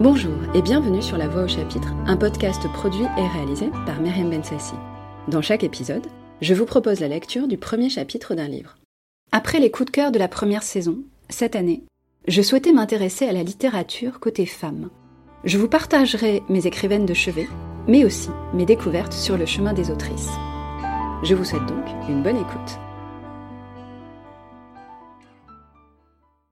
Bonjour et bienvenue sur La Voix au chapitre, un podcast produit et réalisé par Myriam Bensassi. Dans chaque épisode, je vous propose la lecture du premier chapitre d'un livre. Après les coups de cœur de la première saison, cette année, je souhaitais m'intéresser à la littérature côté femme. Je vous partagerai mes écrivaines de chevet, mais aussi mes découvertes sur le chemin des autrices. Je vous souhaite donc une bonne écoute.